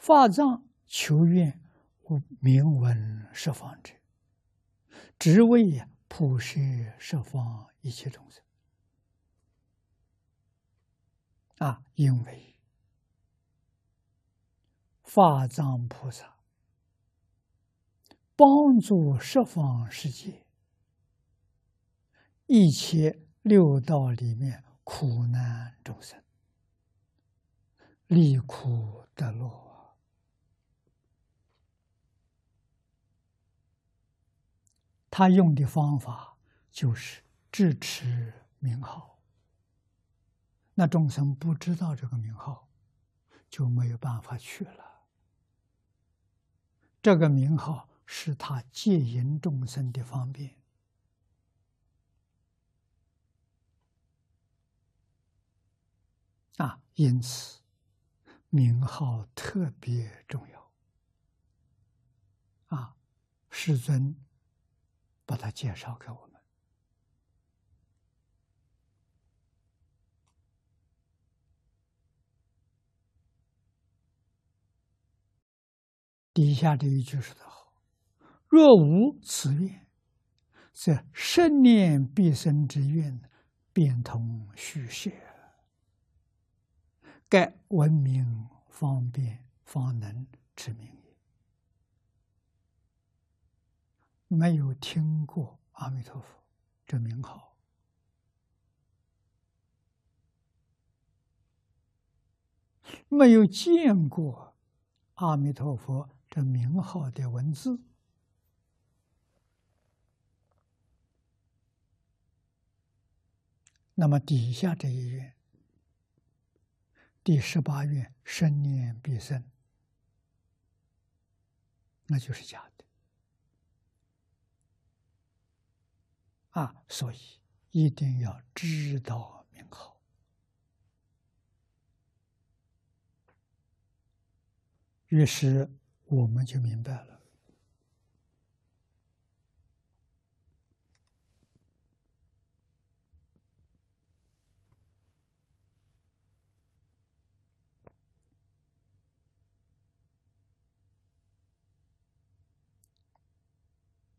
法藏求愿无名闻十方者，只为普施十方一切众生。啊，因为。法藏菩萨帮助十方世界一切六道里面苦难众生离苦得乐，他用的方法就是支持名号。那众生不知道这个名号，就没有办法去了。这个名号是他戒引众生的方便啊，因此名号特别重要啊。世尊把它介绍给我们。底下这一句说得好：“若无此愿，则生念必生之愿，便同虚设。盖闻名方便方能之名没有听过阿弥陀佛这名号，没有见过阿弥陀佛。这名号的文字，那么底下这一愿，第十八愿“生念必生”，那就是假的。啊！所以一定要知道名号，于是。我们就明白了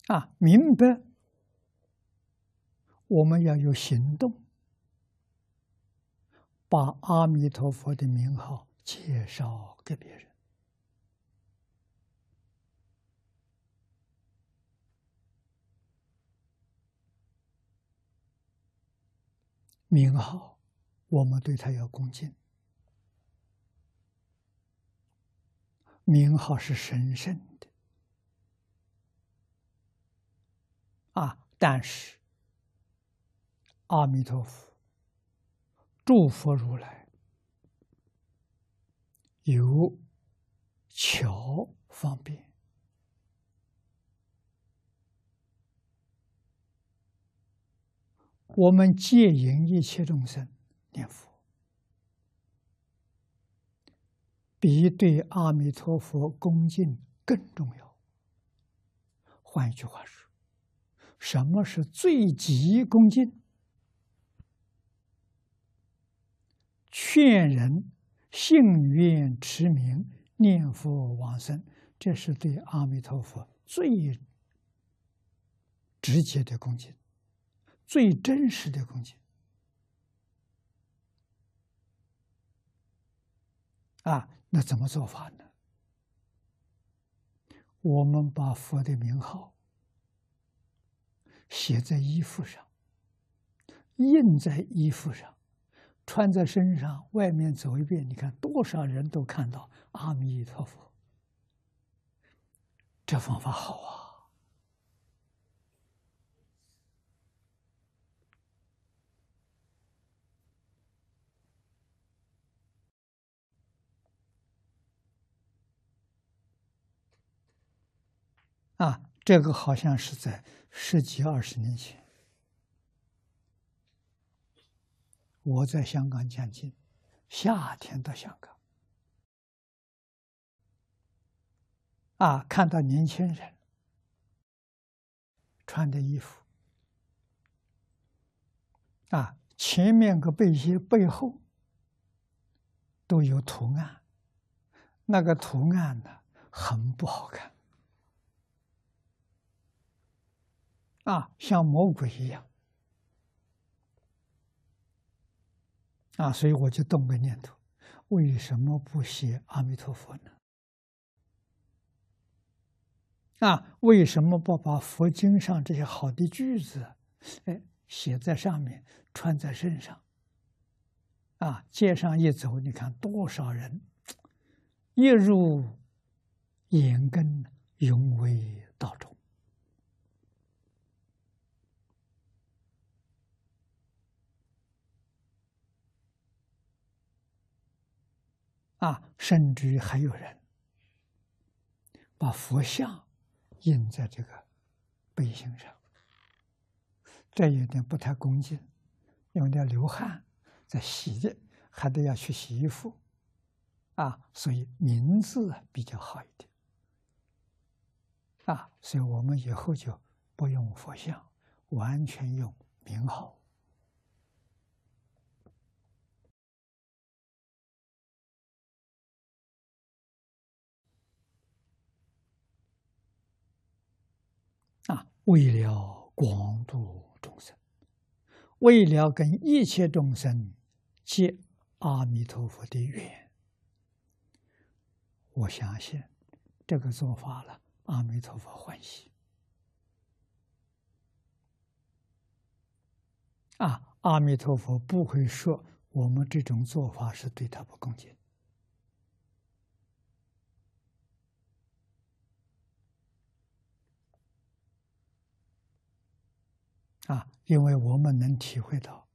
啊，明白，我们要有行动，把阿弥陀佛的名号介绍给别人。名号，我们对他要恭敬。名号是神圣的啊，但是阿弥陀佛、诸佛如来有巧方便。我们戒引一切众生念佛，比对阿弥陀佛恭敬更重要。换一句话说，什么是最极恭敬？劝人信愿持名念佛往生，这是对阿弥陀佛最直接的恭敬。最真实的恭敬啊，那怎么做法呢？我们把佛的名号写在衣服上，印在衣服上，穿在身上，外面走一遍，你看多少人都看到阿弥陀佛。这方法好啊！啊，这个好像是在十几二十年前，我在香港讲经，夏天到香港，啊，看到年轻人穿的衣服，啊，前面个背心背后都有图案，那个图案呢，很不好看，啊，像魔鬼一样，啊，所以我就动个念头：为什么不写阿弥陀佛呢？啊，为什么不把佛经上这些好的句子，哎，写在上面，穿在身上？啊，街上一走，你看多少人，一入眼根，永为道中。啊，甚至于还有人把佛像印在这个背心上，这有点不太恭敬，有点流汗。在洗的，还得要去洗衣服，啊，所以名字比较好一点，啊，所以我们以后就不用佛像，完全用名号，啊，为了广度众生，为了跟一切众生。结阿弥陀佛的缘，我相信这个做法了，阿弥陀佛欢喜。啊，阿弥陀佛不会说我们这种做法是对他不恭敬。啊，因为我们能体会到。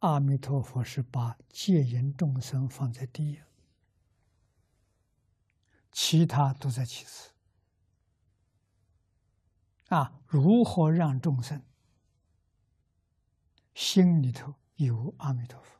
阿弥陀佛是把戒淫众生放在第一，其他都在其次。啊，如何让众生心里头有阿弥陀佛？